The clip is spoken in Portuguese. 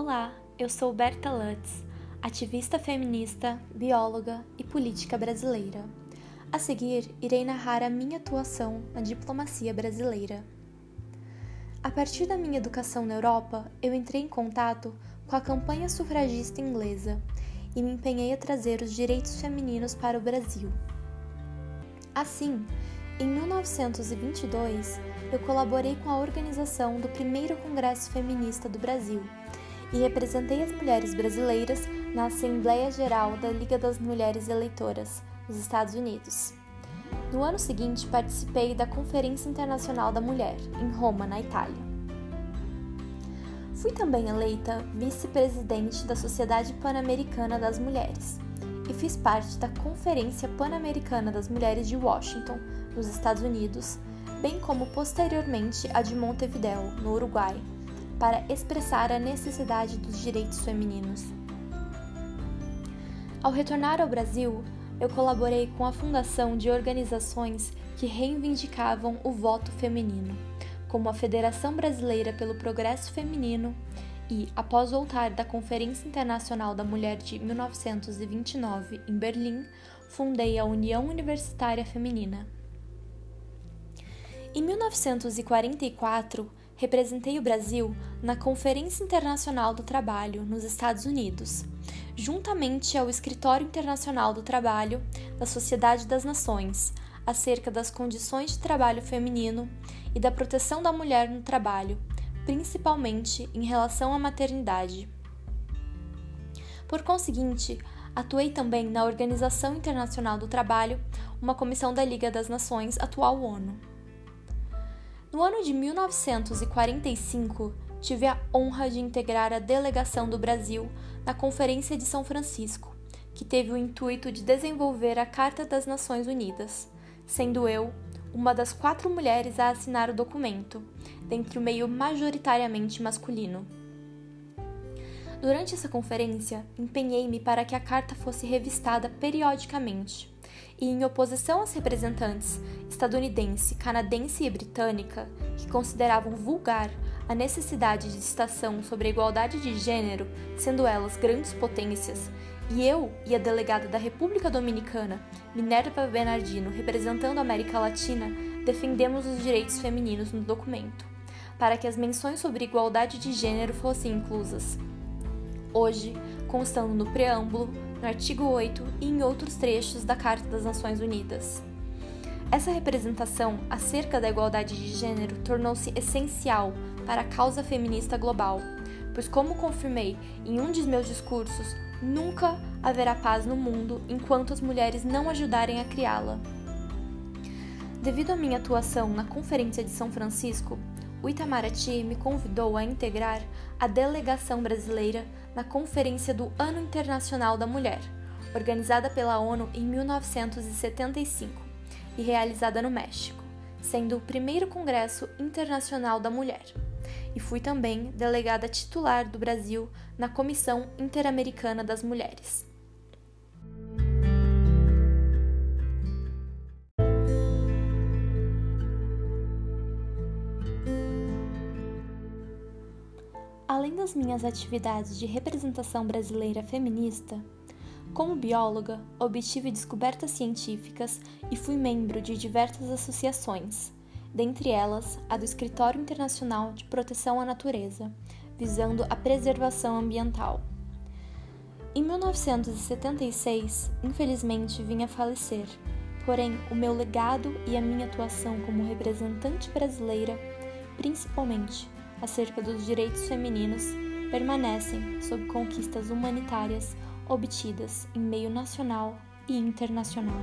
Olá, eu sou Berta Lutz, ativista feminista, bióloga e política brasileira. A seguir, irei narrar a minha atuação na diplomacia brasileira. A partir da minha educação na Europa, eu entrei em contato com a campanha sufragista inglesa e me empenhei a trazer os direitos femininos para o Brasil. Assim, em 1922, eu colaborei com a organização do primeiro Congresso Feminista do Brasil e representei as mulheres brasileiras na Assembleia Geral da Liga das Mulheres Eleitoras, nos Estados Unidos. No ano seguinte, participei da Conferência Internacional da Mulher, em Roma, na Itália. Fui também eleita vice-presidente da Sociedade Pan-Americana das Mulheres e fiz parte da Conferência Pan-Americana das Mulheres de Washington, nos Estados Unidos, bem como posteriormente a de Montevideo, no Uruguai, para expressar a necessidade dos direitos femininos. Ao retornar ao Brasil, eu colaborei com a fundação de organizações que reivindicavam o voto feminino, como a Federação Brasileira pelo Progresso Feminino e, após voltar da Conferência Internacional da Mulher de 1929 em Berlim, fundei a União Universitária Feminina. Em 1944, representei o Brasil na Conferência Internacional do Trabalho nos Estados Unidos, juntamente ao Escritório Internacional do Trabalho da Sociedade das Nações, acerca das condições de trabalho feminino e da proteção da mulher no trabalho, principalmente em relação à maternidade. Por conseguinte, atuei também na Organização Internacional do Trabalho, uma comissão da Liga das Nações, atual ONU. No ano de 1945, tive a honra de integrar a delegação do Brasil na Conferência de São Francisco, que teve o intuito de desenvolver a Carta das Nações Unidas, sendo eu uma das quatro mulheres a assinar o documento, dentre o meio majoritariamente masculino. Durante essa conferência, empenhei-me para que a carta fosse revistada periodicamente e em oposição aos representantes estadunidense, canadense e britânica, que consideravam vulgar a necessidade de estação sobre a igualdade de gênero, sendo elas grandes potências, e eu e a delegada da República Dominicana, Minerva Bernardino, representando a América Latina, defendemos os direitos femininos no documento, para que as menções sobre igualdade de gênero fossem inclusas. Hoje, constando no preâmbulo, no artigo 8 e em outros trechos da Carta das Nações Unidas. Essa representação acerca da igualdade de gênero tornou-se essencial para a causa feminista global, pois, como confirmei em um de meus discursos, nunca haverá paz no mundo enquanto as mulheres não ajudarem a criá-la. Devido à minha atuação na Conferência de São Francisco, o Itamaraty me convidou a integrar a delegação brasileira na Conferência do Ano Internacional da Mulher, organizada pela ONU em 1975 e realizada no México, sendo o primeiro Congresso Internacional da Mulher. E fui também delegada titular do Brasil na Comissão Interamericana das Mulheres. Além das minhas atividades de representação brasileira feminista, como bióloga, obtive descobertas científicas e fui membro de diversas associações, dentre elas a do Escritório Internacional de Proteção à Natureza, visando a preservação ambiental. Em 1976, infelizmente, vim a falecer, porém, o meu legado e a minha atuação como representante brasileira, principalmente acerca dos direitos femininos permanecem sob conquistas humanitárias obtidas em meio nacional e internacional.